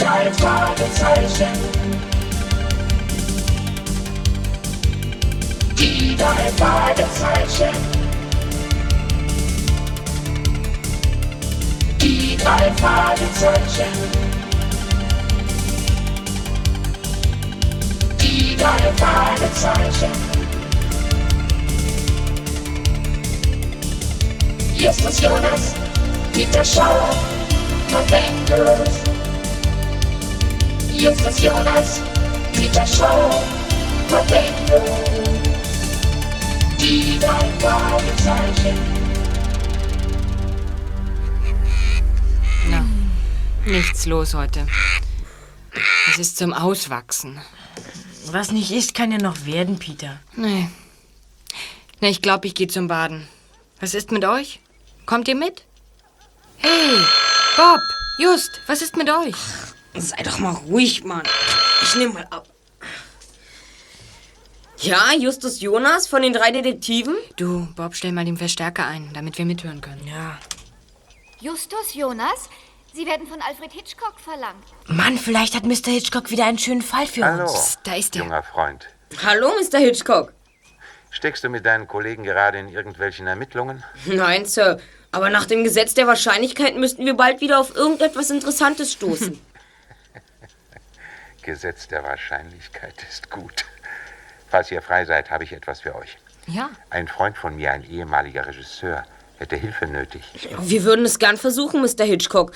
drei Fragezeichen. Die drei Fragezeichen. Die drei Fragezeichen. Die drei Fragezeichen. Justus Jonas, Peter Schauer, November. Justus Jonas, Peter Schauer, November. Die drei Fragezeichen. Na, nichts los heute. Es ist zum Auswachsen. Was nicht ist, kann ja noch werden, Peter. Nee. Na, ich glaube, ich gehe zum Baden. Was ist mit euch? Kommt ihr mit? Hey, Bob, Just, was ist mit euch? Sei doch mal ruhig, Mann. Ich nehme mal ab. Ja, Justus Jonas von den drei Detektiven? Du, Bob, stell mal den Verstärker ein, damit wir mithören können. Ja. Justus Jonas, Sie werden von Alfred Hitchcock verlangt. Mann, vielleicht hat Mr. Hitchcock wieder einen schönen Fall für Hallo, uns. Da ist er. junger Freund. Hallo, Mr. Hitchcock. Steckst du mit deinen Kollegen gerade in irgendwelchen Ermittlungen? Nein, Sir. Aber nach dem Gesetz der Wahrscheinlichkeit müssten wir bald wieder auf irgendetwas Interessantes stoßen. Gesetz der Wahrscheinlichkeit ist gut. Falls ihr frei seid, habe ich etwas für euch. Ja. Ein Freund von mir, ein ehemaliger Regisseur, hätte Hilfe nötig. wir würden es gern versuchen, Mr. Hitchcock.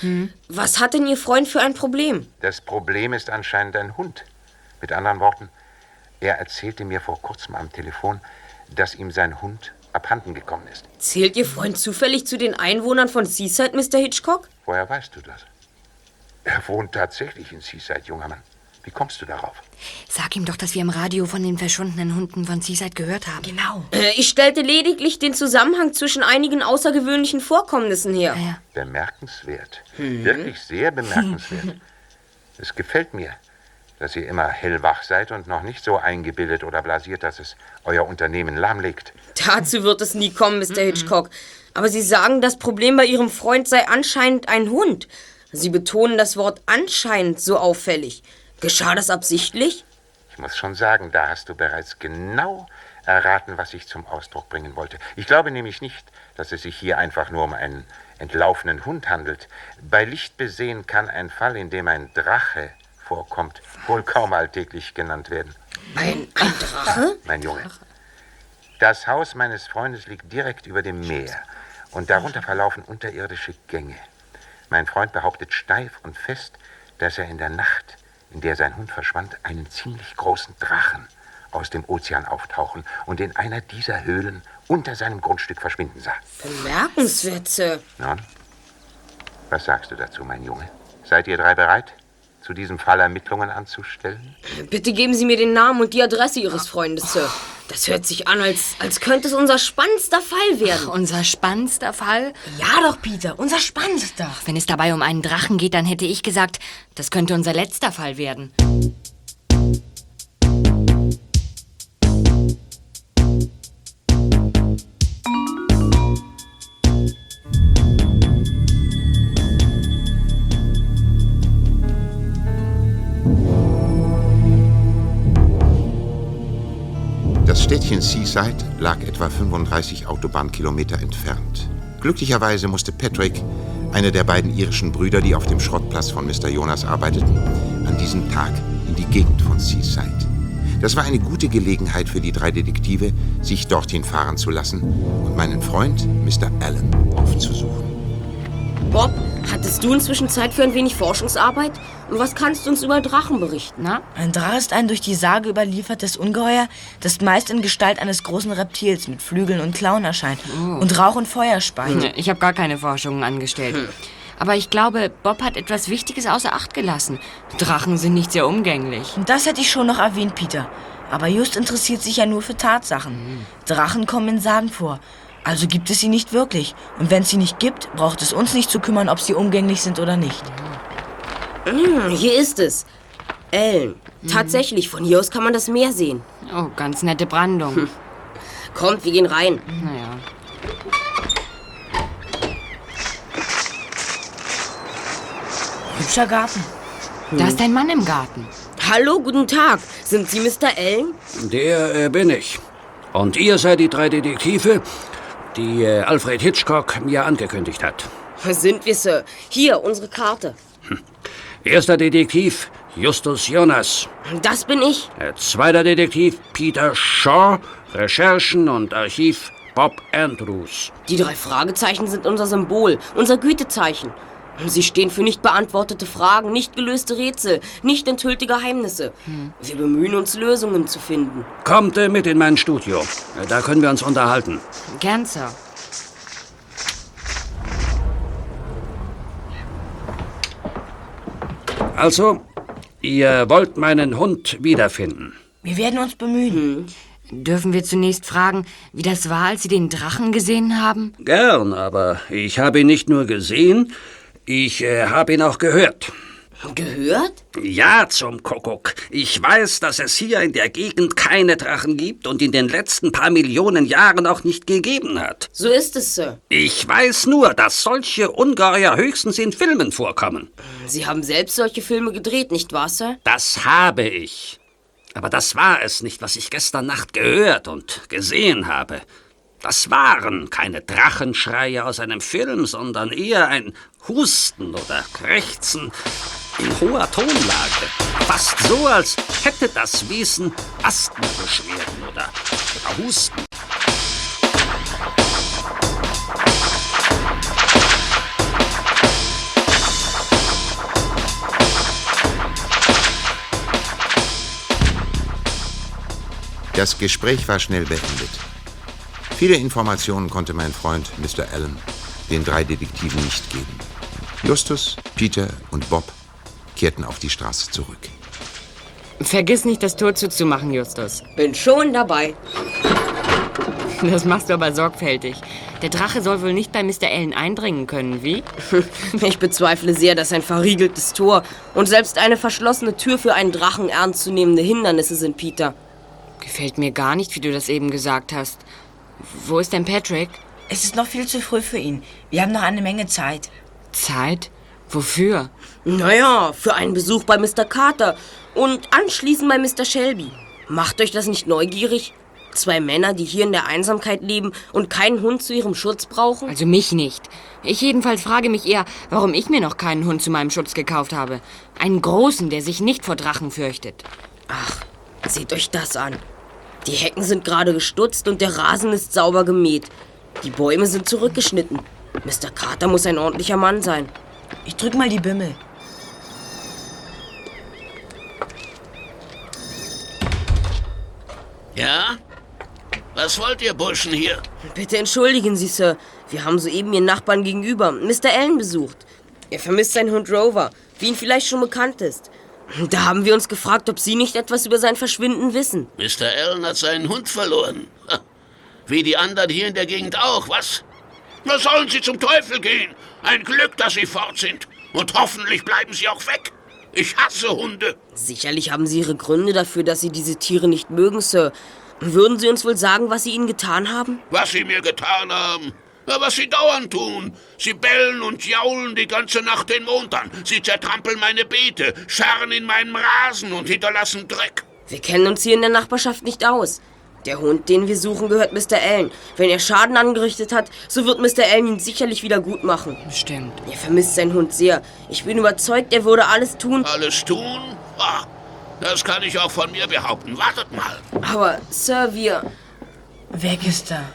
Was hat denn Ihr Freund für ein Problem? Das Problem ist anscheinend ein Hund. Mit anderen Worten, er erzählte mir vor kurzem am Telefon, dass ihm sein Hund abhanden gekommen ist. Zählt Ihr Freund zufällig zu den Einwohnern von Seaside, Mr. Hitchcock? Woher weißt du das? Er wohnt tatsächlich in Seaside, junger Mann. Wie kommst du darauf? Sag ihm doch, dass wir im Radio von den verschwundenen Hunden von Seaside gehört haben. Genau. Äh, ich stellte lediglich den Zusammenhang zwischen einigen außergewöhnlichen Vorkommnissen her. Ja. Bemerkenswert. Wirklich sehr bemerkenswert. es gefällt mir, dass ihr immer hellwach seid und noch nicht so eingebildet oder blasiert, dass es euer Unternehmen lahmlegt. Dazu wird es nie kommen, Mr. Hitchcock. Aber Sie sagen, das Problem bei Ihrem Freund sei anscheinend ein Hund. Sie betonen das Wort anscheinend so auffällig. Geschah das absichtlich? Ich muss schon sagen, da hast du bereits genau erraten, was ich zum Ausdruck bringen wollte. Ich glaube nämlich nicht, dass es sich hier einfach nur um einen entlaufenen Hund handelt. Bei Licht besehen kann ein Fall, in dem ein Drache vorkommt, wohl kaum alltäglich genannt werden. Ein, ein Drache? mein Junge. Das Haus meines Freundes liegt direkt über dem Meer und darunter verlaufen unterirdische Gänge. Mein Freund behauptet steif und fest, dass er in der Nacht, in der sein Hund verschwand, einen ziemlich großen Drachen aus dem Ozean auftauchen und in einer dieser Höhlen unter seinem Grundstück verschwinden sah. Bemerkenswert, Sir. Nun, was sagst du dazu, mein Junge? Seid ihr drei bereit, zu diesem Fall Ermittlungen anzustellen? Bitte geben Sie mir den Namen und die Adresse Ihres Freundes, Sir. Das hört sich an, als, als könnte es unser spannendster Fall werden. Unser spannendster Fall? Ja doch, Peter, unser spannendster. Wenn es dabei um einen Drachen geht, dann hätte ich gesagt, das könnte unser letzter Fall werden. Seaside lag etwa 35 Autobahnkilometer entfernt. Glücklicherweise musste Patrick, einer der beiden irischen Brüder, die auf dem Schrottplatz von Mr. Jonas arbeiteten, an diesem Tag in die Gegend von Seaside. Das war eine gute Gelegenheit für die drei Detektive, sich dorthin fahren zu lassen und meinen Freund, Mr. Allen, aufzusuchen. Bob, hattest du inzwischen Zeit für ein wenig Forschungsarbeit? Und was kannst du uns über Drachen berichten? Na? Ein Drache ist ein durch die Sage überliefertes Ungeheuer, das meist in Gestalt eines großen Reptils mit Flügeln und Klauen erscheint und Rauch und Feuer speit. Ich habe gar keine Forschungen angestellt. Aber ich glaube, Bob hat etwas Wichtiges außer Acht gelassen. Drachen sind nicht sehr umgänglich. Das hätte ich schon noch erwähnt, Peter. Aber Just interessiert sich ja nur für Tatsachen. Drachen kommen in Sagen vor. Also gibt es sie nicht wirklich. Und wenn es sie nicht gibt, braucht es uns nicht zu kümmern, ob sie umgänglich sind oder nicht. Hm, hier ist es. Ellen. Tatsächlich, von hier aus kann man das Meer sehen. Oh, ganz nette Brandung. Kommt, wir gehen rein. Naja. Hübscher Garten. Da ist dein Mann im Garten. Hallo, guten Tag. Sind Sie Mr. Allen? Der äh, bin ich. Und ihr seid die drei Detektive, die äh, Alfred Hitchcock mir angekündigt hat. Sind wir, Sir. Hier, unsere Karte. Erster Detektiv Justus Jonas. Das bin ich. Äh, zweiter Detektiv Peter Shaw. Recherchen und Archiv Bob Andrews. Die drei Fragezeichen sind unser Symbol, unser Gütezeichen. Sie stehen für nicht beantwortete Fragen, nicht gelöste Rätsel, nicht enthüllte Geheimnisse. Wir bemühen uns, Lösungen zu finden. Kommt äh, mit in mein Studio. Äh, Da können wir uns unterhalten. Gern, Sir. Also, ihr wollt meinen Hund wiederfinden. Wir werden uns bemühen. Dürfen wir zunächst fragen, wie das war, als Sie den Drachen gesehen haben? Gern, aber ich habe ihn nicht nur gesehen, ich äh, habe ihn auch gehört. Gehört? Ja, zum Kuckuck. Ich weiß, dass es hier in der Gegend keine Drachen gibt und in den letzten paar Millionen Jahren auch nicht gegeben hat. So ist es, Sir. Ich weiß nur, dass solche Ungeheuer höchstens in Filmen vorkommen. Sie haben selbst solche Filme gedreht, nicht wahr, Sir? Das habe ich. Aber das war es nicht, was ich gestern Nacht gehört und gesehen habe. Das waren keine Drachenschreie aus einem Film, sondern eher ein Husten oder Krächzen in hoher Tonlage. Fast so, als hätte das Wesen Asthmabeschwerden oder, oder Husten. Das Gespräch war schnell beendet. Viele Informationen konnte mein Freund Mr. Allen den drei Detektiven nicht geben. Justus, Peter und Bob kehrten auf die Straße zurück. Vergiss nicht, das Tor zuzumachen, Justus. Bin schon dabei. Das machst du aber sorgfältig. Der Drache soll wohl nicht bei Mr. Allen eindringen können, wie? Ich bezweifle sehr, dass ein verriegeltes Tor und selbst eine verschlossene Tür für einen Drachen ernstzunehmende Hindernisse sind, Peter. Gefällt mir gar nicht, wie du das eben gesagt hast. Wo ist denn Patrick? Es ist noch viel zu früh für ihn. Wir haben noch eine Menge Zeit. Zeit? Wofür? Naja, für einen Besuch bei Mr. Carter und anschließend bei Mr. Shelby. Macht euch das nicht neugierig? Zwei Männer, die hier in der Einsamkeit leben und keinen Hund zu ihrem Schutz brauchen? Also mich nicht. Ich jedenfalls frage mich eher, warum ich mir noch keinen Hund zu meinem Schutz gekauft habe. Einen großen, der sich nicht vor Drachen fürchtet. Ach, seht euch das an. Die Hecken sind gerade gestutzt und der Rasen ist sauber gemäht. Die Bäume sind zurückgeschnitten. Mr. Carter muss ein ordentlicher Mann sein. Ich drück mal die Bimmel. Ja? Was wollt ihr Burschen hier? Bitte entschuldigen Sie, Sir. Wir haben soeben Ihren Nachbarn gegenüber, Mr. Allen, besucht. Er vermisst seinen Hund Rover, wie ihn vielleicht schon bekannt ist. Da haben wir uns gefragt, ob Sie nicht etwas über sein Verschwinden wissen. Mr. Allen hat seinen Hund verloren. Wie die anderen hier in der Gegend auch, was? Na sollen sie zum Teufel gehen. Ein Glück, dass sie fort sind. Und hoffentlich bleiben sie auch weg. Ich hasse Hunde. Sicherlich haben Sie Ihre Gründe dafür, dass Sie diese Tiere nicht mögen, Sir. Würden Sie uns wohl sagen, was Sie ihnen getan haben? Was sie mir getan haben. Ja, was sie dauernd tun. Sie bellen und jaulen die ganze Nacht den Mond an. Sie zertrampeln meine Beete, scharren in meinem Rasen und hinterlassen Dreck. Wir kennen uns hier in der Nachbarschaft nicht aus. Der Hund, den wir suchen, gehört Mr. Allen. Wenn er Schaden angerichtet hat, so wird Mr. Allen ihn sicherlich wieder gut machen. Bestimmt. Er vermisst seinen Hund sehr. Ich bin überzeugt, er würde alles tun. Alles tun? Ah, das kann ich auch von mir behaupten. Wartet mal. Aber, Sir, wir... Weg ist er.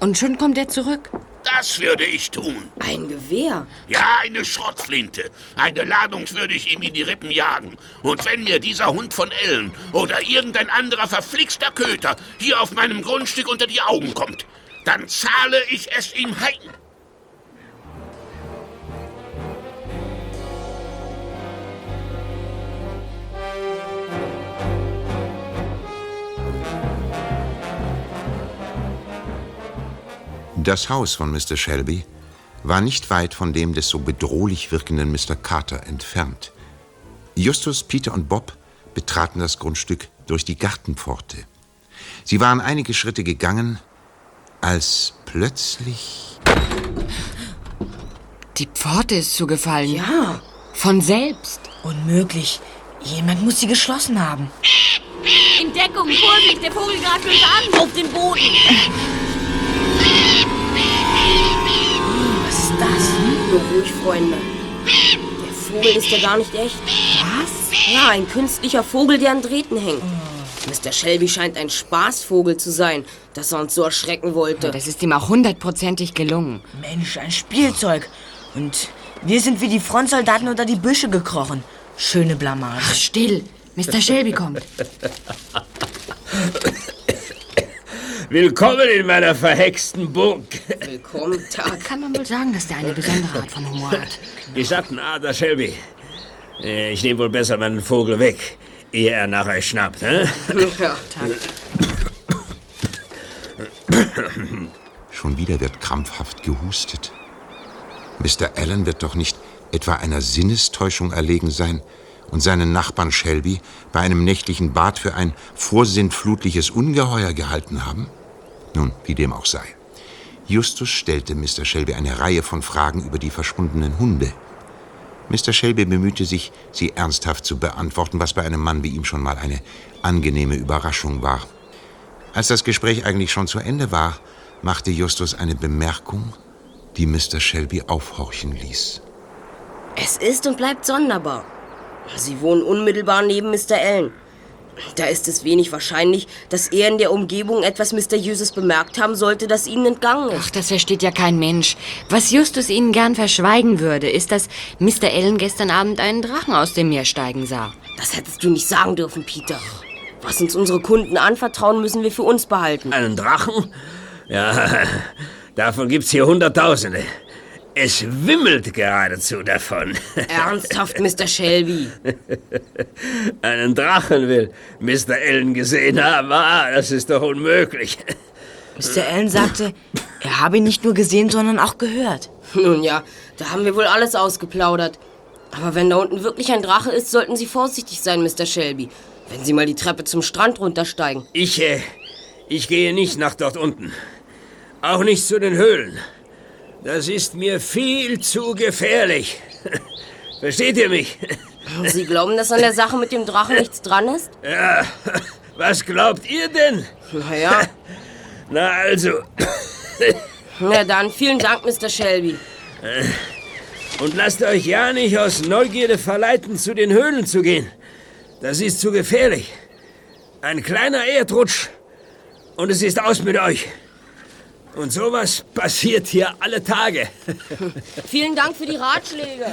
Und schon kommt er zurück. Das würde ich tun. Ein Gewehr. Ja, eine Schrottflinte. Eine Ladung würde ich ihm in die Rippen jagen. Und wenn mir dieser Hund von Ellen oder irgendein anderer verflixter Köter hier auf meinem Grundstück unter die Augen kommt, dann zahle ich es ihm heim. Das Haus von Mr. Shelby war nicht weit von dem des so bedrohlich wirkenden Mr. Carter entfernt. Justus, Peter und Bob betraten das Grundstück durch die Gartenpforte. Sie waren einige Schritte gegangen, als plötzlich Die Pforte ist zugefallen. Ja. Von selbst. Unmöglich. Jemand muss sie geschlossen haben. In Deckung, Vorsicht, der Vogel greift uns an. Auf den Boden. Das? Nur ruhig, Freunde. Der Vogel ist ja gar nicht echt. Was? Ja, ein künstlicher Vogel, der an Drähten hängt. Mr. Shelby scheint ein Spaßvogel zu sein, dass er uns so erschrecken wollte. Das ist ihm auch hundertprozentig gelungen. Mensch, ein Spielzeug. Und wir sind wie die Frontsoldaten unter die Büsche gekrochen. Schöne Blamage. Still, Mr. Shelby kommt. Willkommen in meiner verhexten Burg. Willkommen, Tag. Kann man wohl sagen, dass der eine besondere Art von Humor hat. Gesatten Ader Shelby. Äh, Ich nehme wohl besser meinen Vogel weg, ehe er nach euch schnappt. Hä? Ja. Schon wieder wird krampfhaft gehustet. Mr. Allen wird doch nicht etwa einer Sinnestäuschung erlegen sein und seinen Nachbarn Shelby bei einem nächtlichen Bad für ein vorsintflutliches Ungeheuer gehalten haben? Nun, wie dem auch sei. Justus stellte Mr. Shelby eine Reihe von Fragen über die verschwundenen Hunde. Mr. Shelby bemühte sich, sie ernsthaft zu beantworten, was bei einem Mann wie ihm schon mal eine angenehme Überraschung war. Als das Gespräch eigentlich schon zu Ende war, machte Justus eine Bemerkung, die Mr. Shelby aufhorchen ließ. Es ist und bleibt sonderbar. Sie wohnen unmittelbar neben Mr. Allen. Da ist es wenig wahrscheinlich, dass er in der Umgebung etwas Mysteriöses bemerkt haben sollte, das ihnen entgangen ist. Ach, das versteht ja kein Mensch. Was Justus Ihnen gern verschweigen würde, ist, dass Mr. Allen gestern Abend einen Drachen aus dem Meer steigen sah. Das hättest du nicht sagen dürfen, Peter. Was uns unsere Kunden anvertrauen, müssen wir für uns behalten. Einen Drachen? Ja, davon gibt's hier Hunderttausende. Es wimmelt geradezu davon. Ernsthaft, Mr. Shelby. Einen Drachen will Mr. Allen gesehen haben. Ah, das ist doch unmöglich. Mr. Allen sagte, er habe ihn nicht nur gesehen, sondern auch gehört. Nun ja, da haben wir wohl alles ausgeplaudert. Aber wenn da unten wirklich ein Drache ist, sollten Sie vorsichtig sein, Mr. Shelby. Wenn Sie mal die Treppe zum Strand runtersteigen. Ich, äh, ich gehe nicht nach dort unten. Auch nicht zu den Höhlen. Das ist mir viel zu gefährlich. Versteht ihr mich? Sie glauben, dass an der Sache mit dem Drachen nichts dran ist? Ja, was glaubt ihr denn? Naja, Na also, na dann, vielen Dank, Mr. Shelby. und lasst euch ja nicht aus Neugierde verleiten, zu den Höhlen zu gehen. Das ist zu gefährlich. Ein kleiner Erdrutsch und es ist aus mit euch. Und sowas passiert hier alle Tage. Vielen Dank für die Ratschläge.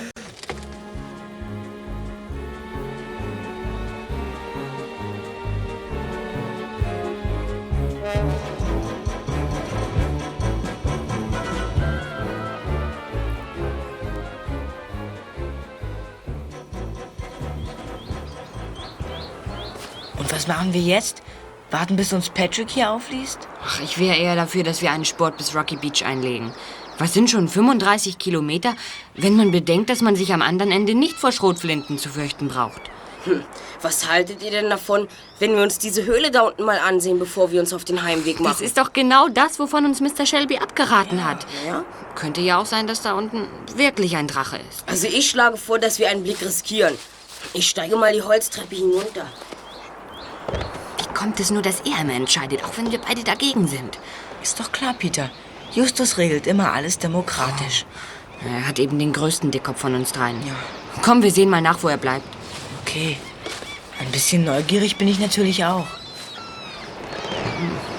Und was machen wir jetzt? Warten, bis uns Patrick hier aufliest? Ach, ich wäre eher dafür, dass wir einen Sport bis Rocky Beach einlegen. Was sind schon 35 Kilometer, wenn man bedenkt, dass man sich am anderen Ende nicht vor Schrotflinten zu fürchten braucht? Was haltet ihr denn davon, wenn wir uns diese Höhle da unten mal ansehen, bevor wir uns auf den Heimweg machen? Das ist doch genau das, wovon uns Mr. Shelby abgeraten hat. Ja? Könnte ja auch sein, dass da unten wirklich ein Drache ist. Also ich schlage vor, dass wir einen Blick riskieren. Ich steige mal die Holztreppe hinunter. Wie kommt es nur, dass er immer entscheidet, auch wenn wir beide dagegen sind? Ist doch klar, Peter. Justus regelt immer alles demokratisch. Er hat eben den größten Dickkopf von uns dreien. Ja. Komm, wir sehen mal nach, wo er bleibt. Okay. Ein bisschen neugierig bin ich natürlich auch.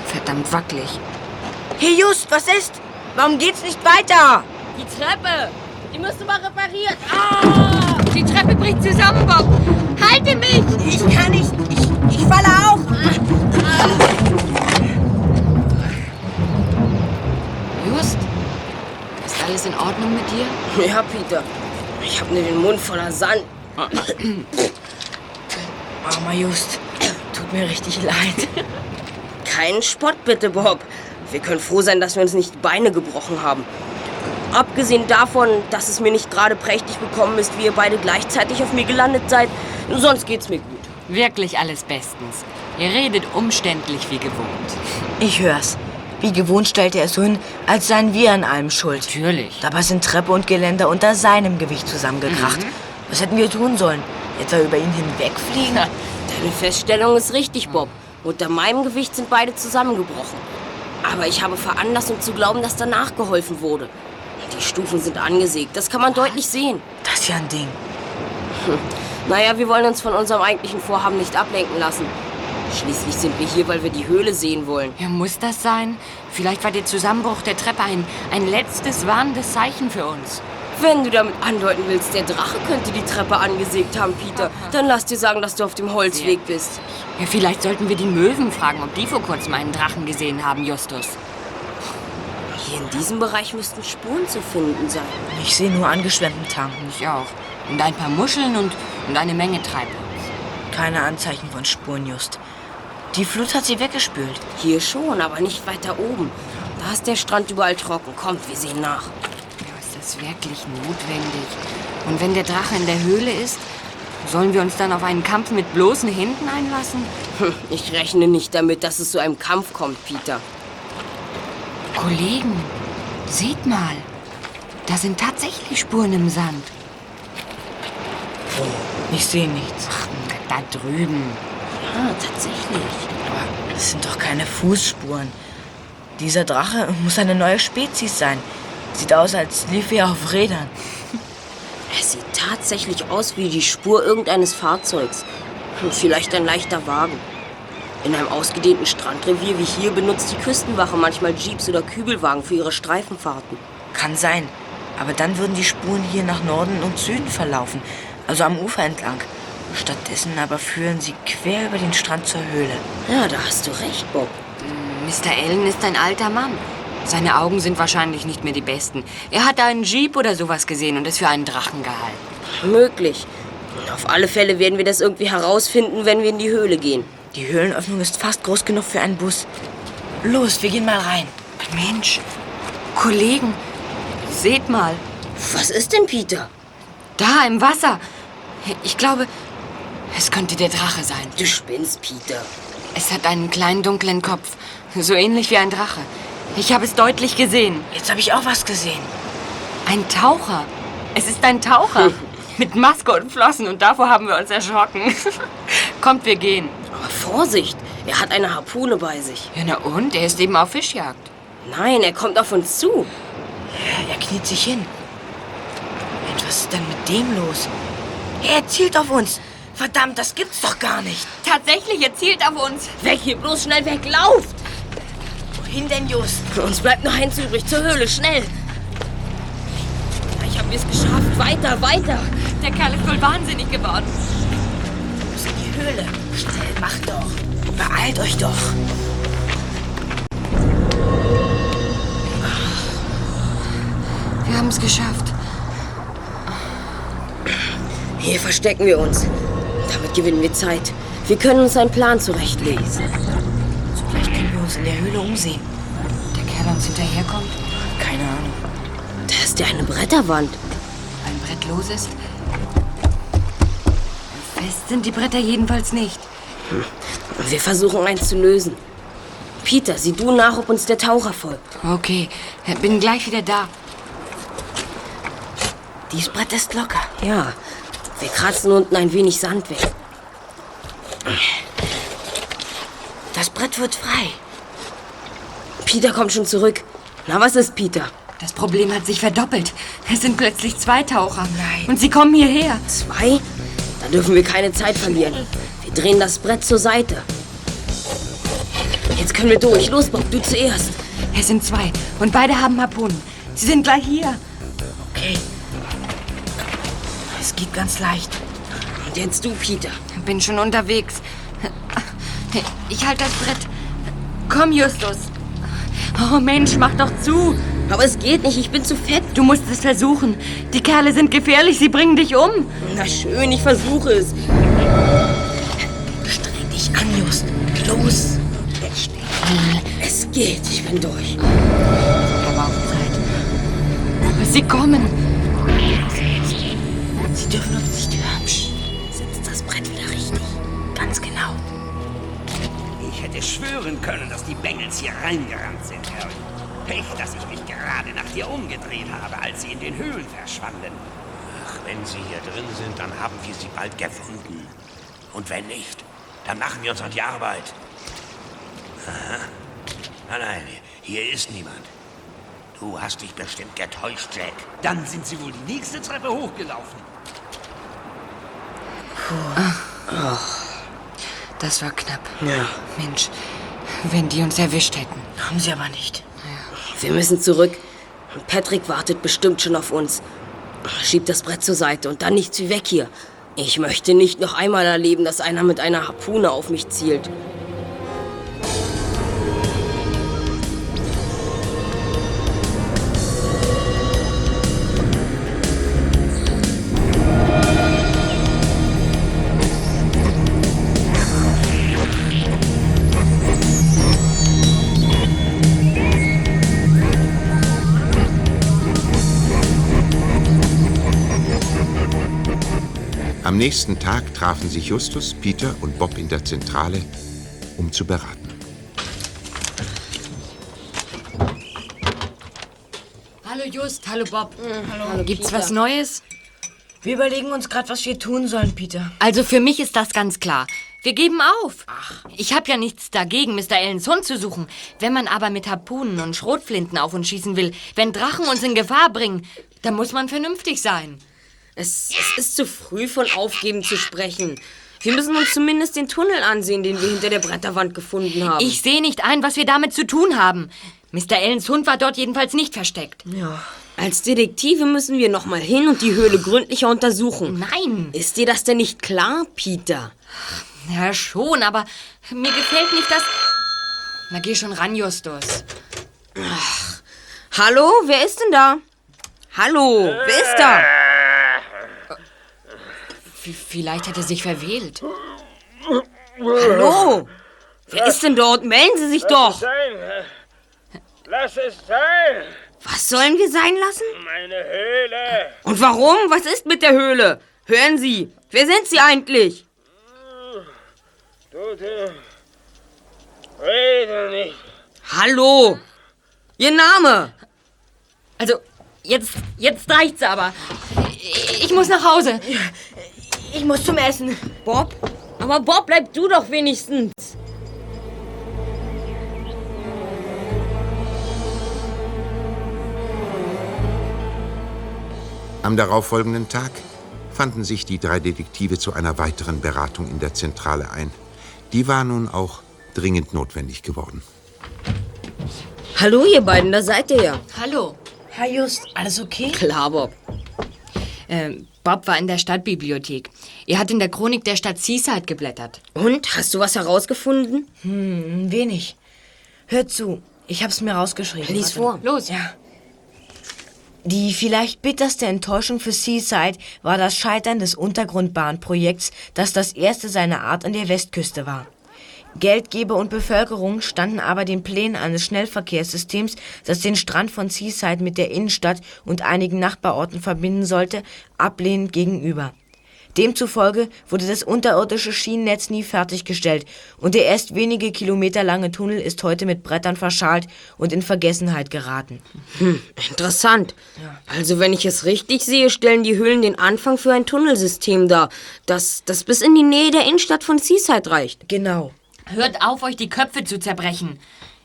Verdammt wackelig. Hey Just, was ist? Warum geht's nicht weiter? Die Treppe. Die müsste mal repariert. Die Treppe bricht zusammen, Bob. Halte mich! Ich kann nicht. Ich, ich falle auch. Just, ist alles in Ordnung mit dir? Ja, Peter. Ich habe nur den Mund voller Sand. Armer Just. Tut mir richtig leid. Keinen Spott bitte, Bob. Wir können froh sein, dass wir uns nicht die Beine gebrochen haben. Abgesehen davon, dass es mir nicht gerade prächtig bekommen ist, wie ihr beide gleichzeitig auf mir gelandet seid, sonst geht's mir gut. Wirklich alles bestens. Ihr redet umständlich wie gewohnt. Ich hör's. Wie gewohnt stellt er es so hin, als seien wir an allem schuld. Natürlich. Dabei sind Treppe und Geländer unter seinem Gewicht zusammengekracht. Was hätten wir tun sollen? Etwa über ihn hinwegfliegen? Deine Feststellung ist richtig, Bob. Unter meinem Gewicht sind beide zusammengebrochen. Aber ich habe Veranlassung zu glauben, dass danach geholfen wurde. Die Stufen sind angesägt, das kann man deutlich sehen. Das ist ja ein Ding. Naja, wir wollen uns von unserem eigentlichen Vorhaben nicht ablenken lassen. Schließlich sind wir hier, weil wir die Höhle sehen wollen. Ja, muss das sein? Vielleicht war der Zusammenbruch der Treppe ein, ein letztes warnendes Zeichen für uns. Wenn du damit andeuten willst, der Drache könnte die Treppe angesägt haben, Peter, dann lass dir sagen, dass du auf dem Holzweg bist. Ja, vielleicht sollten wir die Möwen fragen, ob die vor kurzem einen Drachen gesehen haben, Justus. Hier in diesem Bereich müssten Spuren zu finden sein. Ich sehe nur angeschwemmten Tanken. Ich auch. Und ein paar Muscheln und, und eine Menge Treibholz. Keine Anzeichen von Spuren, Just. Die Flut hat sie weggespült. Hier schon, aber nicht weiter oben. Da ist der Strand überall trocken. Kommt, wir sehen nach. Ja, ist das wirklich notwendig? Und wenn der Drache in der Höhle ist, sollen wir uns dann auf einen Kampf mit bloßen Händen einlassen? Hm, Ich rechne nicht damit, dass es zu einem Kampf kommt, Peter. Kollegen, seht mal. Da sind tatsächlich Spuren im Sand. Ich sehe nichts. Ach, da drüben. Ja, tatsächlich. Aber das sind doch keine Fußspuren. Dieser Drache muss eine neue Spezies sein. Sieht aus, als liefe er auf Rädern. Es sieht tatsächlich aus wie die Spur irgendeines Fahrzeugs. Vielleicht ein leichter Wagen. In einem ausgedehnten Strandrevier wie hier benutzt die Küstenwache manchmal Jeeps oder Kübelwagen für ihre Streifenfahrten. Kann sein. Aber dann würden die Spuren hier nach Norden und Süden verlaufen. Also am Ufer entlang. Stattdessen aber führen sie quer über den Strand zur Höhle. Ja, da hast du recht, Bob. Mr. Allen ist ein alter Mann. Seine Augen sind wahrscheinlich nicht mehr die besten. Er hat einen Jeep oder sowas gesehen und es für einen Drachen gehalten. Möglich. Auf alle Fälle werden wir das irgendwie herausfinden, wenn wir in die Höhle gehen. Die Höhlenöffnung ist fast groß genug für einen Bus. Los, wir gehen mal rein. Mensch, Kollegen, seht mal. Was ist denn, Peter? Da im Wasser. Ich glaube, es könnte der Drache sein. Du spinnst, Peter. Es hat einen kleinen dunklen Kopf, so ähnlich wie ein Drache. Ich habe es deutlich gesehen. Jetzt habe ich auch was gesehen. Ein Taucher. Es ist ein Taucher. Mit Maske und Flossen und davor haben wir uns erschrocken. Kommt, wir gehen. Vorsicht, er hat eine Harpune bei sich. Ja, na und? Er ist eben auf Fischjagd. Nein, er kommt auf uns zu. Er kniet sich hin. Mensch, was ist denn mit dem los? Er zielt auf uns. Verdammt, das gibt's doch gar nicht. Tatsächlich, er zielt auf uns. Weg hier, bloß schnell weg, lauft! Wohin denn, Just? Uns bleibt nur eins übrig, zur Höhle, schnell! Ich habe es geschafft, weiter, weiter! Der Kerl ist wohl wahnsinnig geworden. Los in die Höhle. Schnell, macht doch. Beeilt euch doch. Wir haben es geschafft. Hier verstecken wir uns. Damit gewinnen wir Zeit. Wir können uns einen Plan zurechtlegen. Vielleicht können wir uns in der Höhle umsehen. Der Kerl uns hinterherkommt, Keine Ahnung. Da ist ja eine Bretterwand. ein Brett los ist. Fest sind die Bretter jedenfalls nicht. Wir versuchen eins zu lösen. Peter, sieh du nach, ob uns der Taucher folgt. Okay, bin gleich wieder da. Dieses Brett ist locker. Ja, wir kratzen unten ein wenig Sand weg. Das Brett wird frei. Peter kommt schon zurück. Na, was ist, Peter? Das Problem hat sich verdoppelt. Es sind plötzlich zwei Taucher. Nein. Und sie kommen hierher. Zwei? Dürfen wir keine Zeit verlieren. Wir drehen das Brett zur Seite. Jetzt können wir durch. Los, Bob, du zuerst. Es sind zwei. Und beide haben Harpunen. Sie sind gleich hier. Okay. Es geht ganz leicht. Und jetzt du, Peter. Bin schon unterwegs. Ich halte das Brett. Komm, Justus. Oh Mensch, mach doch zu. Aber es geht nicht, ich bin zu fett. Du musst es versuchen. Die Kerle sind gefährlich, sie bringen dich um. Na schön, ich versuche es. Streng dich an, Just. Los. Es geht, ich bin durch. Aber auf Zeit. Sie kommen. Sie dürfen uns nicht hören. Psst. Setzt das Brett wieder richtig. Ganz genau. Ich hätte schwören können, dass die Bengels hier reingerannt sind, Harry. Pech, dass ich mich gerade nach dir umgedreht habe, als sie in den Höhlen verschwanden. Wenn sie hier drin sind, dann haben wir sie bald gefunden. Und wenn nicht, dann machen wir uns an die Arbeit. Aha. Nein, nein, hier ist niemand. Du hast dich bestimmt getäuscht, Jack. Dann sind sie wohl die nächste Treppe hochgelaufen. Das war knapp. Ja. Mensch, wenn die uns erwischt hätten. Haben sie aber nicht. Wir müssen zurück. Patrick wartet bestimmt schon auf uns. Schieb das Brett zur Seite und dann nichts wie weg hier. Ich möchte nicht noch einmal erleben, dass einer mit einer Harpune auf mich zielt. Am nächsten Tag trafen sich Justus, Peter und Bob in der Zentrale, um zu beraten. Hallo Just, hallo Bob. hallo, Gibt's Peter. was Neues? Wir überlegen uns gerade, was wir tun sollen, Peter. Also für mich ist das ganz klar. Wir geben auf. Ich habe ja nichts dagegen, Mr. Ellens Hund zu suchen. Wenn man aber mit Harpunen und Schrotflinten auf uns schießen will, wenn Drachen uns in Gefahr bringen, dann muss man vernünftig sein. Es, es ist zu früh von Aufgeben zu sprechen. Wir müssen uns zumindest den Tunnel ansehen, den wir hinter der Bretterwand gefunden haben. Ich sehe nicht ein, was wir damit zu tun haben. Mr. Ellens Hund war dort jedenfalls nicht versteckt. Ja. Als Detektive müssen wir noch mal hin und die Höhle gründlicher untersuchen. Nein. Ist dir das denn nicht klar, Peter? Ja, schon, aber mir gefällt nicht das... Na, geh schon ran, Justus. Hallo, wer ist denn da? Hallo, wer ist da? Vielleicht hat er sich verwählt. Hallo? Wer ist denn dort? Melden Sie sich doch. sein. Lass es sein. Was sollen wir sein lassen? Meine Höhle. Und warum? Was ist mit der Höhle? Hören Sie, wer sind Sie eigentlich? Du, du. Rede nicht. Hallo? Ihr Name? Also, jetzt, jetzt reicht's aber. Ich muss nach Hause. Ich muss zum Essen. Bob? Aber Bob, bleib du doch wenigstens. Am darauffolgenden Tag fanden sich die drei Detektive zu einer weiteren Beratung in der Zentrale ein. Die war nun auch dringend notwendig geworden. Hallo, ihr beiden, da seid ihr ja. Hallo. Herr Just, alles okay? Klar, Bob. Ähm, Bob war in der Stadtbibliothek. Er hat in der Chronik der Stadt Seaside geblättert. Und, hast du was herausgefunden? Hm, wenig. Hört zu, ich hab's mir rausgeschrieben. Lies vor. Los. Ja. Die vielleicht bitterste Enttäuschung für Seaside war das Scheitern des Untergrundbahnprojekts, das das erste seiner Art an der Westküste war. Geldgeber und Bevölkerung standen aber den Plänen eines Schnellverkehrssystems, das den Strand von Seaside mit der Innenstadt und einigen Nachbarorten verbinden sollte, ablehnend gegenüber. Demzufolge wurde das unterirdische Schienennetz nie fertiggestellt und der erst wenige Kilometer lange Tunnel ist heute mit Brettern verschalt und in Vergessenheit geraten. Hm, interessant. Also, wenn ich es richtig sehe, stellen die Höhlen den Anfang für ein Tunnelsystem dar, das, das bis in die Nähe der Innenstadt von Seaside reicht. Genau. Hört auf, euch die Köpfe zu zerbrechen.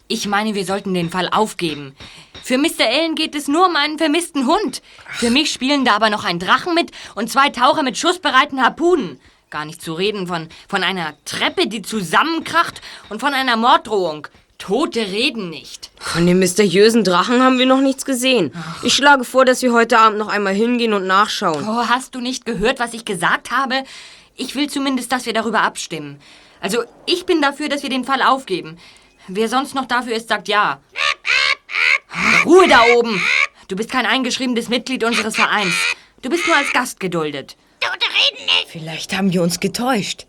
Ich meine, wir sollten den Fall aufgeben. Für Mr. Allen geht es nur um einen vermissten Hund. Für mich spielen da aber noch ein Drachen mit und zwei Taucher mit schussbereiten Harpunen. Gar nicht zu reden von, von einer Treppe, die zusammenkracht und von einer Morddrohung. Tote reden nicht. Von dem mysteriösen Drachen haben wir noch nichts gesehen. Ich schlage vor, dass wir heute Abend noch einmal hingehen und nachschauen. Oh, hast du nicht gehört, was ich gesagt habe? Ich will zumindest, dass wir darüber abstimmen. Also, ich bin dafür, dass wir den Fall aufgeben. Wer sonst noch dafür ist, sagt ja. Ruhe da oben! Du bist kein eingeschriebenes Mitglied unseres Vereins. Du bist nur als Gast geduldet. Vielleicht haben wir uns getäuscht.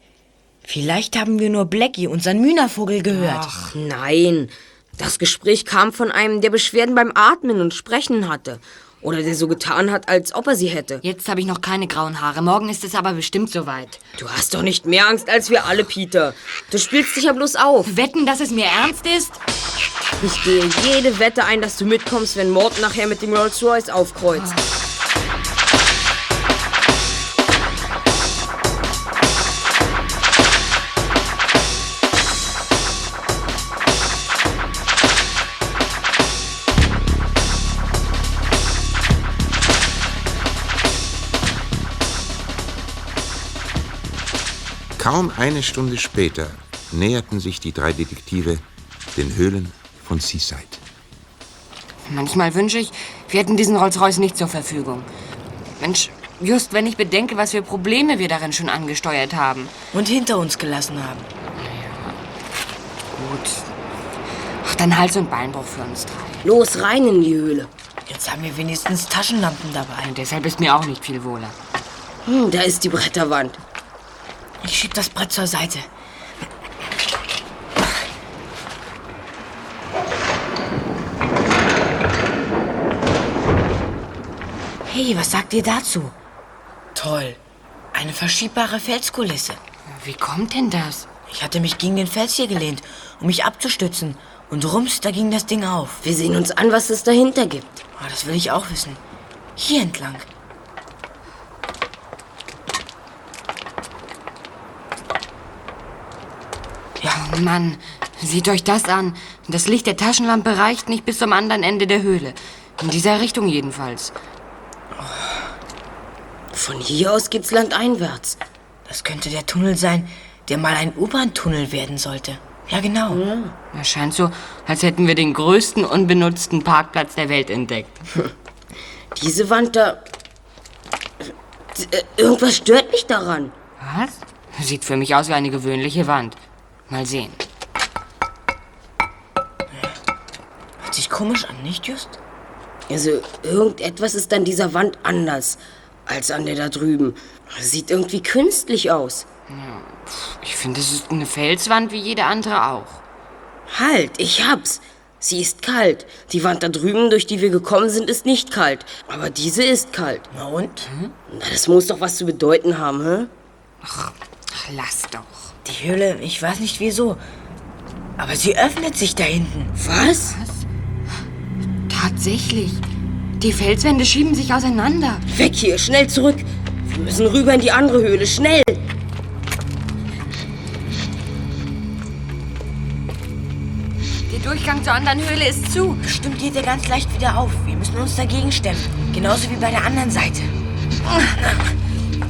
Vielleicht haben wir nur Blackie, unseren Mühnervogel, gehört. Ach nein, das Gespräch kam von einem, der Beschwerden beim Atmen und Sprechen hatte. Oder der so getan hat, als ob er sie hätte. Jetzt habe ich noch keine grauen Haare. Morgen ist es aber bestimmt soweit. Du hast doch nicht mehr Angst als wir alle, Peter. Du spielst dich ja bloß auf. Wetten, dass es mir ernst ist? Ich gehe jede Wette ein, dass du mitkommst, wenn Mord nachher mit dem Rolls Royce aufkreuzt. Kaum eine Stunde später näherten sich die drei Detektive den Höhlen von Seaside. Manchmal wünsche ich, wir hätten diesen Rolls-Royce nicht zur Verfügung. Mensch, just wenn ich bedenke, was für Probleme wir darin schon angesteuert haben. Und hinter uns gelassen haben. Gut. Ach, dann Hals- und Beinbruch für uns drei. Los, rein in die Höhle. Jetzt haben wir wenigstens Taschenlampen dabei. Und deshalb ist mir auch nicht viel wohler. Hm, da ist die Bretterwand. Ich schieb das Brett zur Seite. Hey, was sagt ihr dazu? Toll. Eine verschiebbare Felskulisse. Wie kommt denn das? Ich hatte mich gegen den Fels hier gelehnt, um mich abzustützen. Und rums, da ging das Ding auf. Wir sehen uns an, was es dahinter gibt. Ah, das will ich auch wissen. Hier entlang. Ja, Mann, seht euch das an. Das Licht der Taschenlampe reicht nicht bis zum anderen Ende der Höhle. In dieser Richtung jedenfalls. Von hier aus geht's landeinwärts. Das könnte der Tunnel sein, der mal ein U-Bahn-Tunnel werden sollte. Ja, genau. Es scheint so, als hätten wir den größten unbenutzten Parkplatz der Welt entdeckt. Diese Wand da. Äh, Irgendwas stört mich daran. Was? Sieht für mich aus wie eine gewöhnliche Wand. Mal sehen. Hört sich komisch an, nicht just? Also, irgendetwas ist an dieser Wand anders als an der da drüben. Sieht irgendwie künstlich aus. Ich finde, es ist eine Felswand wie jede andere auch. Halt, ich hab's. Sie ist kalt. Die Wand da drüben, durch die wir gekommen sind, ist nicht kalt. Aber diese ist kalt. Na und? Na, das muss doch was zu bedeuten haben, hä? Ach, lass doch. Die Höhle, ich weiß nicht wieso. Aber sie öffnet sich da hinten. Was? Tatsächlich. Die Felswände schieben sich auseinander. Weg hier, schnell zurück. Wir müssen rüber in die andere Höhle, schnell. Der Durchgang zur anderen Höhle ist zu. Bestimmt geht er ganz leicht wieder auf. Wir müssen uns dagegen stemmen. Genauso wie bei der anderen Seite.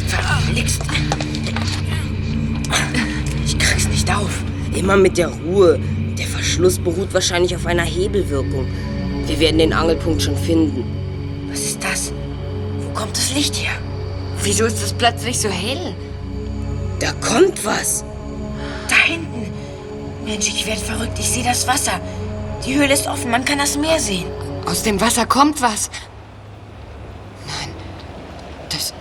Verflixt. Ich krieg's nicht auf. Immer mit der Ruhe. Der Verschluss beruht wahrscheinlich auf einer Hebelwirkung. Wir werden den Angelpunkt schon finden. Was ist das? Wo kommt das Licht her? Wieso ist es plötzlich so hell? Da kommt was. Da hinten. Mensch, ich werde verrückt. Ich sehe das Wasser. Die Höhle ist offen. Man kann das Meer sehen. Aus dem Wasser kommt was. Nein. Das.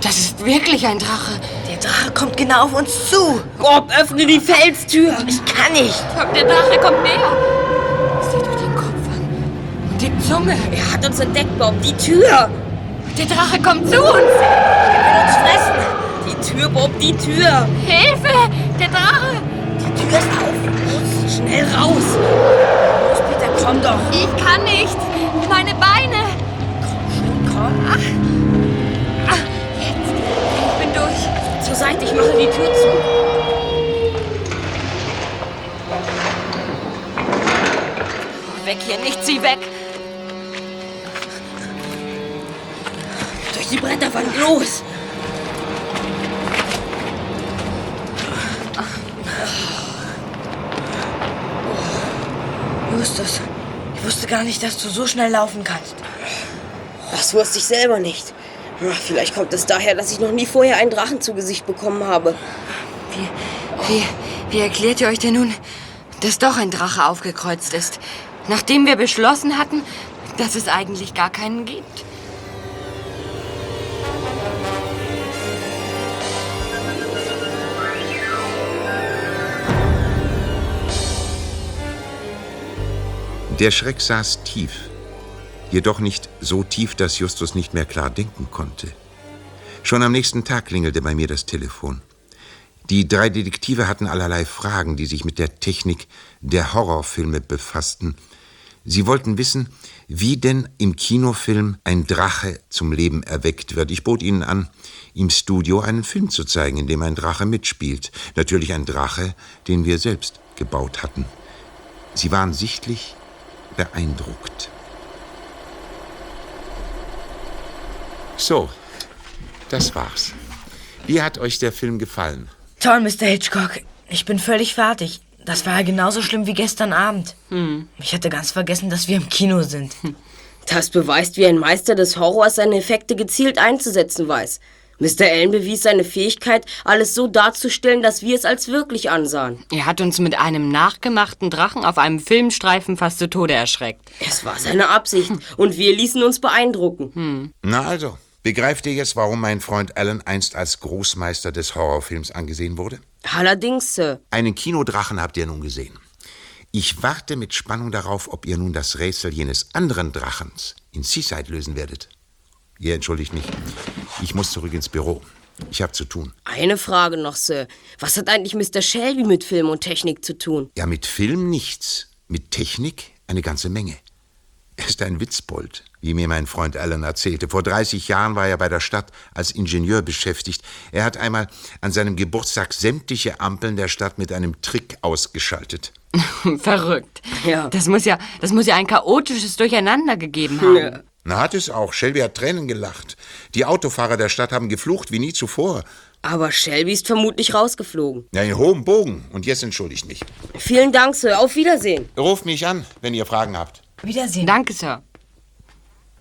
Das ist wirklich ein Drache. Der Drache kommt genau auf uns zu. Bob, öffne die Felstür. Ich kann nicht. Der Drache kommt näher. Seht euch den Kopf an. Und die Zunge. Er hat uns entdeckt, Bob. Die Tür. Der Drache kommt zu uns. Er will uns fressen. Die Tür, Bob, die Tür. Hilfe! Der Drache! Die Tür ist auf. Los, schnell raus. Los, Peter, komm doch. Ich kann nicht. Meine Beine. Seite, ich mache die Tür zu. Weg hier, nicht sie weg. Durch die Bretterwand, los. Justus, ich wusste gar nicht, dass du so schnell laufen kannst. Das wusste ich selber nicht. Vielleicht kommt es daher, dass ich noch nie vorher einen Drachen zu Gesicht bekommen habe. Wie, wie, wie erklärt ihr euch denn nun, dass doch ein Drache aufgekreuzt ist? Nachdem wir beschlossen hatten, dass es eigentlich gar keinen gibt. Der Schreck saß tief, jedoch nicht so tief, dass Justus nicht mehr klar denken konnte. Schon am nächsten Tag klingelte bei mir das Telefon. Die drei Detektive hatten allerlei Fragen, die sich mit der Technik der Horrorfilme befassten. Sie wollten wissen, wie denn im Kinofilm ein Drache zum Leben erweckt wird. Ich bot ihnen an, im Studio einen Film zu zeigen, in dem ein Drache mitspielt. Natürlich ein Drache, den wir selbst gebaut hatten. Sie waren sichtlich beeindruckt. So, das war's. Wie hat euch der Film gefallen? Toll, Mr. Hitchcock. Ich bin völlig fertig. Das war ja genauso schlimm wie gestern Abend. Ich hatte ganz vergessen, dass wir im Kino sind. Das beweist, wie ein Meister des Horrors seine Effekte gezielt einzusetzen weiß. Mr. Allen bewies seine Fähigkeit, alles so darzustellen, dass wir es als wirklich ansahen. Er hat uns mit einem nachgemachten Drachen auf einem Filmstreifen fast zu Tode erschreckt. Es war seine Absicht und wir ließen uns beeindrucken. Na also, begreift ihr jetzt, warum mein Freund Alan einst als Großmeister des Horrorfilms angesehen wurde? Allerdings, Sir. Einen Kinodrachen habt ihr nun gesehen. Ich warte mit Spannung darauf, ob ihr nun das Rätsel jenes anderen Drachens in Seaside lösen werdet. Ihr entschuldigt mich. Ich muss zurück ins Büro. Ich habe zu tun. Eine Frage noch, Sir. Was hat eigentlich Mr. Shelby mit Film und Technik zu tun? Ja, mit Film nichts. Mit Technik eine ganze Menge. Er ist ein Witzbold, wie mir mein Freund Alan erzählte. Vor 30 Jahren war er bei der Stadt als Ingenieur beschäftigt. Er hat einmal an seinem Geburtstag sämtliche Ampeln der Stadt mit einem Trick ausgeschaltet. Verrückt. Ja. Das muss ja, das muss ja ein chaotisches Durcheinander gegeben haben. Na, hat es auch. Shelby hat Tränen gelacht. Die Autofahrer der Stadt haben geflucht wie nie zuvor. Aber Shelby ist vermutlich rausgeflogen. Ja, in hohem Bogen. Und jetzt entschuldigt mich. Vielen Dank, Sir. Auf Wiedersehen. Ruft mich an, wenn ihr Fragen habt. Wiedersehen. Danke, Sir.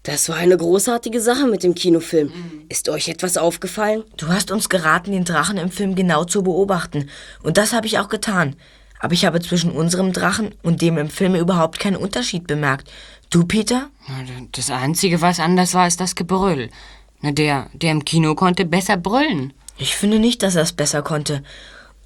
Das war eine großartige Sache mit dem Kinofilm. Ist euch etwas aufgefallen? Du hast uns geraten, den Drachen im Film genau zu beobachten. Und das habe ich auch getan. Aber ich habe zwischen unserem Drachen und dem im Film überhaupt keinen Unterschied bemerkt. Du, Peter? Das Einzige, was anders war, ist das Gebrüll. Na, der, der im Kino konnte besser brüllen. Ich finde nicht, dass er es besser konnte.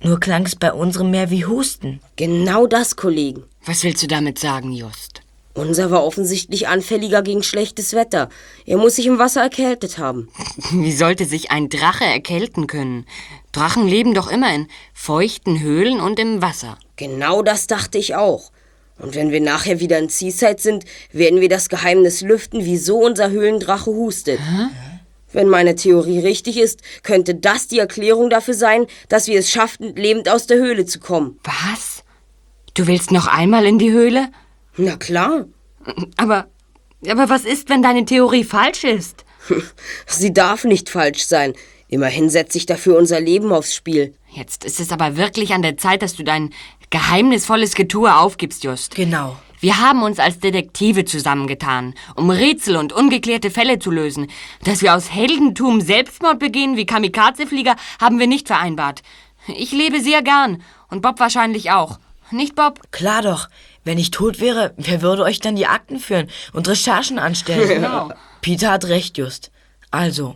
Nur klang es bei unserem mehr wie Husten. Genau das, Kollegen. Was willst du damit sagen, Just? Unser war offensichtlich anfälliger gegen schlechtes Wetter. Er muss sich im Wasser erkältet haben. Wie sollte sich ein Drache erkälten können? Drachen leben doch immer in feuchten Höhlen und im Wasser. Genau das dachte ich auch. Und wenn wir nachher wieder in Seaside sind, werden wir das Geheimnis lüften, wieso unser Höhlendrache hustet. Wenn meine Theorie richtig ist, könnte das die Erklärung dafür sein, dass wir es schafften, lebend aus der Höhle zu kommen. Was? Du willst noch einmal in die Höhle? Na klar. Aber, aber was ist, wenn deine Theorie falsch ist? Sie darf nicht falsch sein. Immerhin setze ich dafür unser Leben aufs Spiel. Jetzt ist es aber wirklich an der Zeit, dass du dein geheimnisvolles Getue aufgibst, Just. Genau. Wir haben uns als Detektive zusammengetan, um Rätsel und ungeklärte Fälle zu lösen. Dass wir aus Heldentum Selbstmord begehen wie Kamikaze-Flieger, haben wir nicht vereinbart. Ich lebe sehr gern und Bob wahrscheinlich auch. Nicht, Bob? Klar doch. Wenn ich tot wäre, wer würde euch dann die Akten führen und Recherchen anstellen? Genau. Peter hat recht, Just. Also,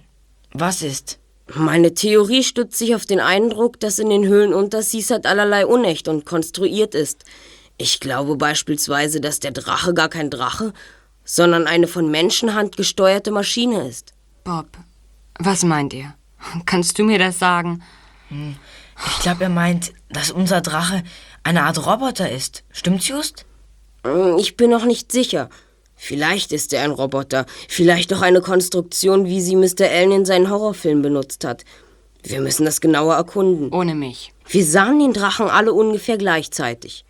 was ist? Meine Theorie stützt sich auf den Eindruck, dass in den Höhlen unter Seaside allerlei unecht und konstruiert ist. Ich glaube beispielsweise, dass der Drache gar kein Drache, sondern eine von Menschenhand gesteuerte Maschine ist. Bob, was meint ihr? Kannst du mir das sagen? Ich glaube, er meint, dass unser Drache eine Art Roboter ist. Stimmt's, Just? Hm, Ich bin noch nicht sicher. Vielleicht ist er ein Roboter, vielleicht auch eine Konstruktion, wie sie Mr. Allen in seinen Horrorfilmen benutzt hat. Wir müssen das genauer erkunden. Ohne mich. Wir sahen den Drachen alle ungefähr gleichzeitig.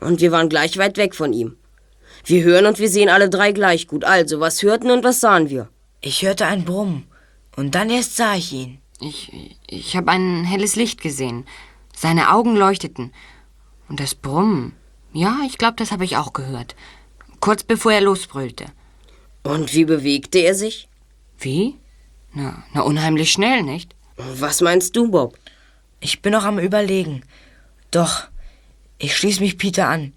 Und wir waren gleich weit weg von ihm. Wir hören und wir sehen alle drei gleich gut. Also, was hörten und was sahen wir? Ich hörte ein Brummen. Und dann erst sah ich ihn. Ich, ich habe ein helles Licht gesehen. Seine Augen leuchteten. Und das Brummen. Ja, ich glaube, das habe ich auch gehört. Kurz bevor er losbrüllte. Und wie bewegte er sich? Wie? Na, na, unheimlich schnell, nicht? Was meinst du, Bob? Ich bin noch am Überlegen. Doch, ich schließe mich Peter an.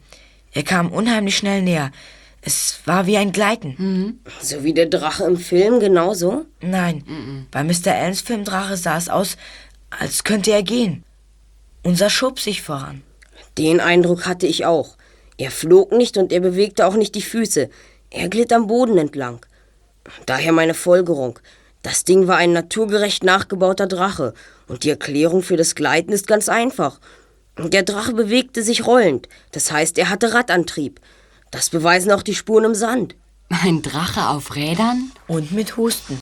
Er kam unheimlich schnell näher. Es war wie ein Gleiten. So wie der Drache im Film, genauso? Nein, bei Mr. Allens Filmdrache sah es aus, als könnte er gehen. Unser schob sich voran. Den Eindruck hatte ich auch. Er flog nicht und er bewegte auch nicht die Füße. Er glitt am Boden entlang. Daher meine Folgerung. Das Ding war ein naturgerecht nachgebauter Drache. Und die Erklärung für das Gleiten ist ganz einfach. Der Drache bewegte sich rollend. Das heißt, er hatte Radantrieb. Das beweisen auch die Spuren im Sand. Ein Drache auf Rädern? Und mit Husten.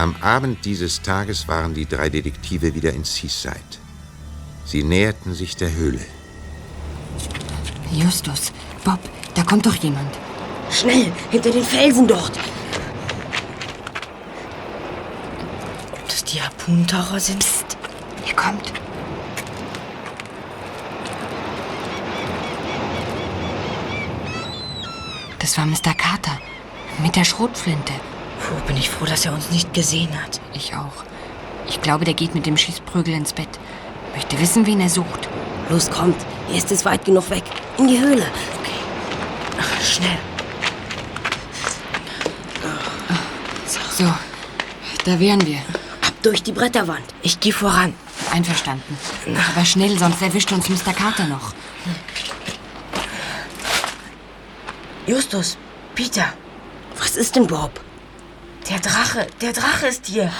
Am Abend dieses Tages waren die drei Detektive wieder in Seaside. Sie näherten sich der Höhle. Justus, Bob, da kommt doch jemand. Schnell, hinter den Felsen dort. Ob das die Harpunentaucher sind? Psst, er kommt. Das war Mr. Carter mit der Schrotflinte. Puh, bin ich froh, dass er uns nicht gesehen hat. Ich auch. Ich glaube, der geht mit dem Schießprügel ins Bett. Möchte wissen, wen er sucht. Los, kommt. Er ist es weit genug weg. In die Höhle. Ach, schnell. So, da wären wir. Ab durch die Bretterwand. Ich gehe voran. Einverstanden. Aber schnell, sonst erwischt uns Mr. Carter noch. Justus, Peter, Was ist denn, Bob? Der Drache, der Drache ist hier.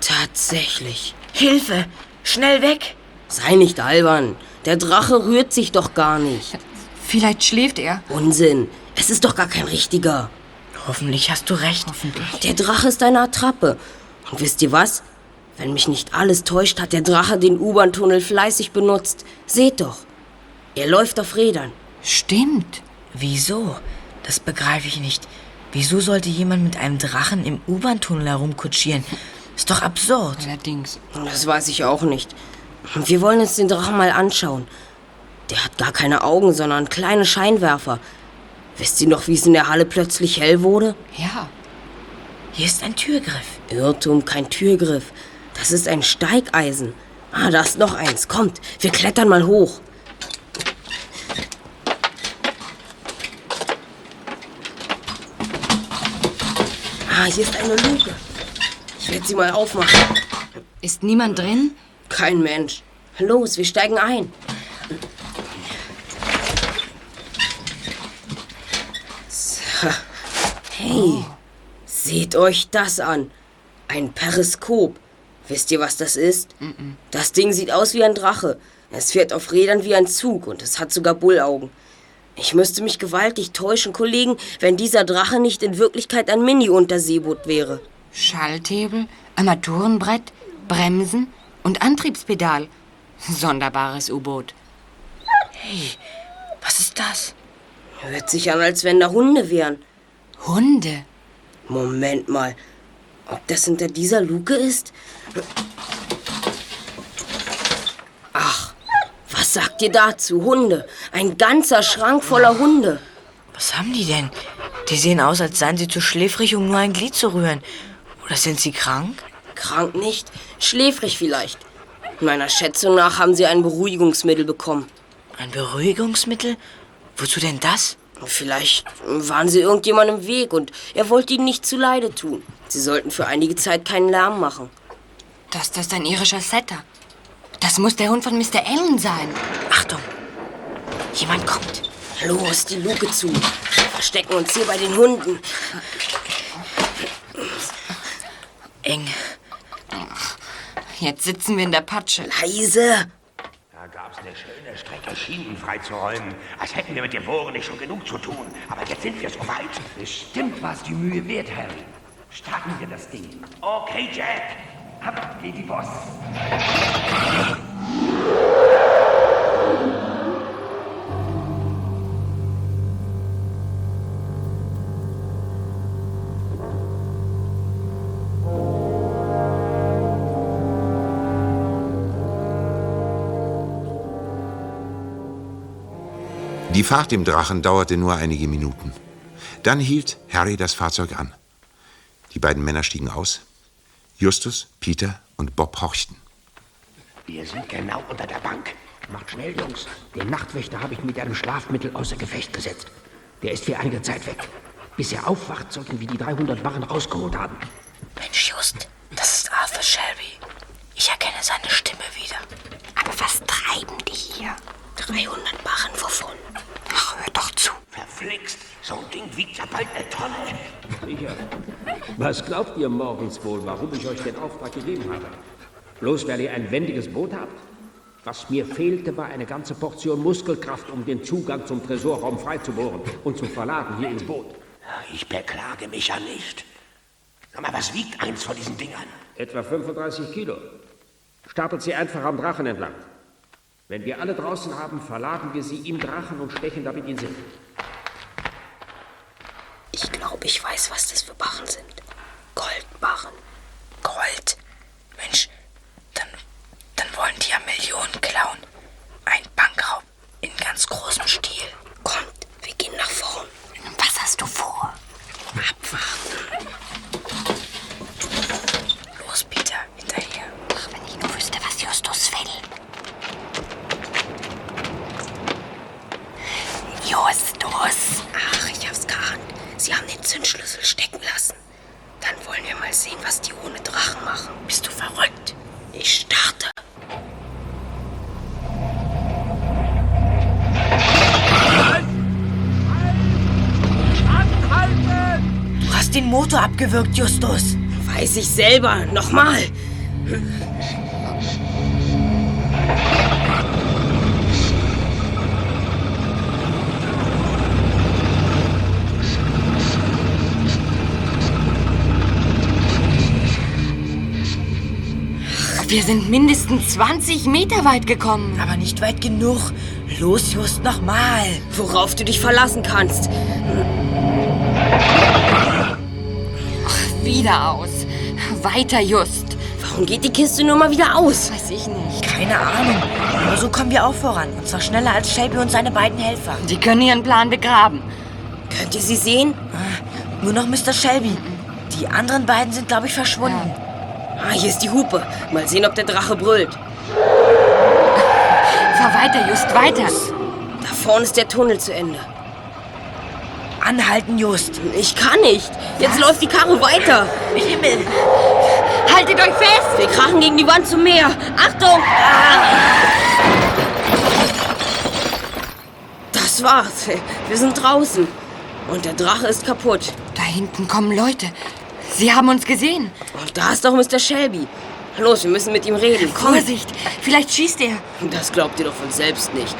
Tatsächlich. Hilfe, schnell weg. Sei nicht albern. Der Drache rührt sich doch gar nicht. Vielleicht schläft er. Unsinn. Es ist doch gar kein richtiger. Hoffentlich hast du recht. Der Drache ist eine Attrappe. Und wisst ihr was? Wenn mich nicht alles täuscht, hat der Drache den U-Bahn-Tunnel fleißig benutzt. Seht doch. Er läuft auf Rädern. Stimmt. Wieso? Das begreife ich nicht. Wieso sollte jemand mit einem Drachen im U-Bahn-Tunnel herumkutschieren? Ist doch absurd. Allerdings. Das weiß ich auch nicht. Wir wollen uns den Drachen mal anschauen. Der hat gar keine Augen, sondern kleine Scheinwerfer. Wisst ihr noch, wie es in der Halle plötzlich hell wurde? Ja. Hier ist ein Türgriff. Irrtum, kein Türgriff. Das ist ein Steigeisen. Ah, da ist noch eins. Kommt, wir klettern mal hoch. Ah, hier ist eine Luke. Ich werde sie mal aufmachen. Ist niemand drin? Kein Mensch. Los, wir steigen ein. So. Hey, seht euch das an. Ein Periskop. Wisst ihr, was das ist? Das Ding sieht aus wie ein Drache. Es fährt auf Rädern wie ein Zug und es hat sogar Bullaugen. Ich müsste mich gewaltig täuschen, Kollegen, wenn dieser Drache nicht in Wirklichkeit ein Mini-Unterseeboot wäre. Schalthebel, Armaturenbrett, Bremsen und Antriebspedal. Sonderbares U-Boot. Hey, was ist das? Hört sich an, als wenn da Hunde wären. Hunde? Moment mal. Ob das hinter dieser Luke ist? Ach, was sagt ihr dazu? Hunde. Ein ganzer Schrank voller Hunde. Was haben die denn? Die sehen aus, als seien sie zu schläfrig, um nur ein Glied zu rühren. Oder sind sie krank? Krank nicht, schläfrig vielleicht. Meiner Schätzung nach haben sie ein Beruhigungsmittel bekommen. Ein Beruhigungsmittel? Wozu denn das? Vielleicht waren sie irgendjemand im Weg und er wollte ihnen nicht zuleide tun. Sie sollten für einige Zeit keinen Lärm machen. Das, das ist ein irischer Setter. Das muss der Hund von Mr. Allen sein. Achtung! Jemand kommt. Los, die Luke zu. Wir verstecken uns hier bei den Hunden. Eng. Jetzt sitzen wir in der Patsche. Leise! Da gab's eine schöne Strecke, Schienen freizuräumen. Als hätten wir mit dem Bohren nicht schon genug zu tun. Aber jetzt sind wir so weit. Bestimmt war es die Mühe wert, Harry. Starten wir das Ding. Okay, Jack. Ab geht die Post. Die Fahrt im Drachen dauerte nur einige Minuten. Dann hielt Harry das Fahrzeug an. Die beiden Männer stiegen aus. Justus, Peter und Bob horchten. Wir sind genau unter der Bank. Macht schnell, Jungs. Den Nachtwächter habe ich mit einem Schlafmittel außer Gefecht gesetzt. Der ist für einige Zeit weg. Bis er aufwacht, sollten wir die 300 Barren rausgeholt haben. Mensch, Just, das ist Arthur Shelby. Ich erkenne seine Stimme wieder. Aber was treiben die hier? 300 Barren wovon? Ach, hör doch zu. Verflixt. So ein Ding wiegt ja bald eine Tonne. Sicher. Was glaubt ihr morgens wohl, warum ich euch den Auftrag gegeben habe? Bloß weil ihr ein wendiges Boot habt? Was mir fehlte, war eine ganze Portion Muskelkraft, um den Zugang zum Tresorraum freizubohren und zu verladen hier ins Boot. Ich beklage mich ja nicht. Sag mal, was wiegt eins von diesen Dingern? Etwa 35 Kilo. Stapelt sie einfach am Drachen entlang. Wenn wir alle draußen haben, verladen wir sie im Drachen und stechen damit in Sinn. Ich glaube, ich weiß, was das für Barren sind. Goldbarren. Gold. Mensch, dann, dann wollen die ja Millionen klauen. Ein Bankraub in ganz großem Stil. Kommt, wir gehen nach vorn. Was hast du vor? Abwarten. Los, Peter, hinterher. Ach, wenn ich nur wüsste, was Justus will. Justus. Ach, ich hab's geahnt. Sie haben den Zündschlüssel stecken lassen. Dann wollen wir mal sehen, was die ohne Drachen machen. Bist du verrückt? Ich starte. Du hast den Motor abgewürgt, Justus. Weiß ich selber. Nochmal. Wir sind mindestens 20 Meter weit gekommen. Aber nicht weit genug. Los, Just, nochmal. Worauf du dich verlassen kannst. Wieder aus. Weiter, Just. Warum geht die Kiste nur mal wieder aus? Weiß ich nicht. Keine Ahnung. Aber so kommen wir auch voran. Und zwar schneller als Shelby und seine beiden Helfer. Die können ihren Plan begraben. Könnt ihr sie sehen? Nur noch Mr. Shelby. Die anderen beiden sind, glaube ich, verschwunden. Ah, hier ist die Hupe. Mal sehen, ob der Drache brüllt. Fahr weiter, Just, weiter. Da vorne ist der Tunnel zu Ende. Anhalten, Just. Ich kann nicht. Jetzt läuft die Karre weiter. Himmel. Haltet euch fest! Wir krachen gegen die Wand zum Meer. Achtung! Das war's. Wir sind draußen. Und der Drache ist kaputt. Da hinten kommen Leute. Sie haben uns gesehen. Und da ist doch Mr. Shelby. Los, wir müssen mit ihm reden. Komm. Vorsicht, vielleicht schießt er. Das glaubt ihr doch von selbst nicht.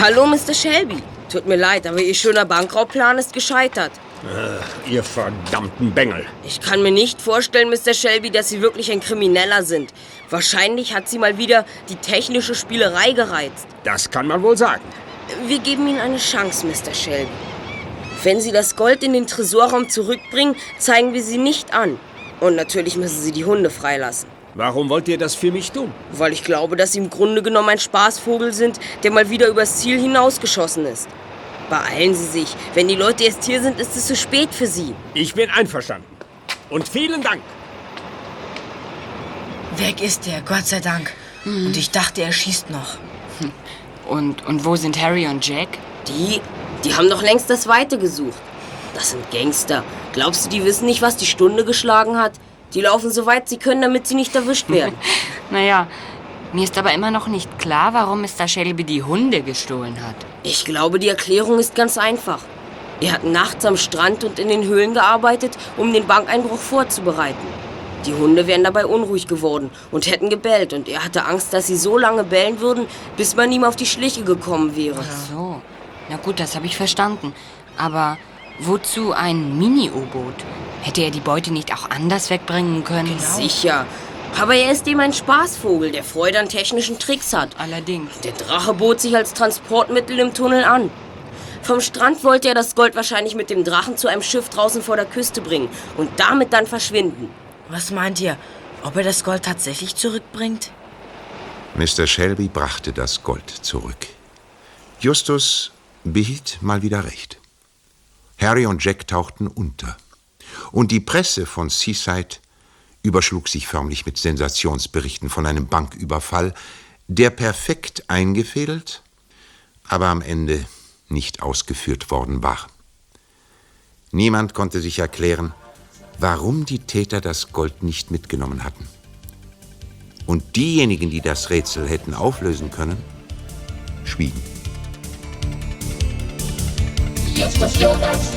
Hallo, Mr. Shelby. Tut mir leid, aber Ihr schöner Bankraubbplan ist gescheitert. Äh, ihr verdammten Bengel. Ich kann mir nicht vorstellen, Mr. Shelby, dass Sie wirklich ein Krimineller sind. Wahrscheinlich hat Sie mal wieder die technische Spielerei gereizt. Das kann man wohl sagen. Wir geben Ihnen eine Chance, Mr. Shelby. Wenn Sie das Gold in den Tresorraum zurückbringen, zeigen wir Sie nicht an. Und natürlich müssen Sie die Hunde freilassen. Warum wollt ihr das für mich tun? Weil ich glaube, dass Sie im Grunde genommen ein Spaßvogel sind, der mal wieder übers Ziel hinausgeschossen ist. Beeilen Sie sich. Wenn die Leute erst hier sind, ist es zu spät für Sie. Ich bin einverstanden. Und vielen Dank. Weg ist er, Gott sei Dank. Und ich dachte, er schießt noch. Und, und wo sind Harry und Jack? Die, die haben doch längst das Weite gesucht. Das sind Gangster. Glaubst du, die wissen nicht, was die Stunde geschlagen hat? Die laufen so weit sie können, damit sie nicht erwischt werden. Naja, mir ist aber immer noch nicht klar, warum Mr. Shelby die Hunde gestohlen hat. Ich glaube, die Erklärung ist ganz einfach. Er hat nachts am Strand und in den Höhlen gearbeitet, um den Bankeinbruch vorzubereiten. Die Hunde wären dabei unruhig geworden und hätten gebellt und er hatte Angst, dass sie so lange bellen würden, bis man ihm auf die Schliche gekommen wäre. Ach so. Na gut, das habe ich verstanden. Aber wozu ein Mini-U-Boot? Hätte er die Beute nicht auch anders wegbringen können? Sicher. Aber er ist eben ein Spaßvogel, der Freude an technischen Tricks hat. Allerdings. Der Drache bot sich als Transportmittel im Tunnel an. Vom Strand wollte er das Gold wahrscheinlich mit dem Drachen zu einem Schiff draußen vor der Küste bringen und damit dann verschwinden. Was meint ihr? Ob er das Gold tatsächlich zurückbringt? Mr. Shelby brachte das Gold zurück. Justus behielt mal wieder recht. Harry und Jack tauchten unter. Und die Presse von Seaside überschlug sich förmlich mit Sensationsberichten von einem Banküberfall, der perfekt eingefädelt, aber am Ende nicht ausgeführt worden war. Niemand konnte sich erklären, warum die Täter das Gold nicht mitgenommen hatten. Und diejenigen, die das Rätsel hätten auflösen können, schwiegen. Justus Jonas,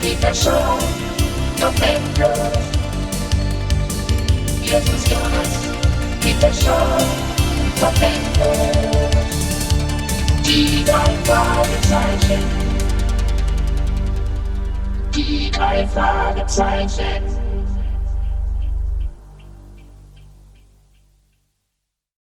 Peter Shaw, November. Justus Jonas, Peter Shaw, November. Die drei Fragezeichen. Die Drei Fragezeichen.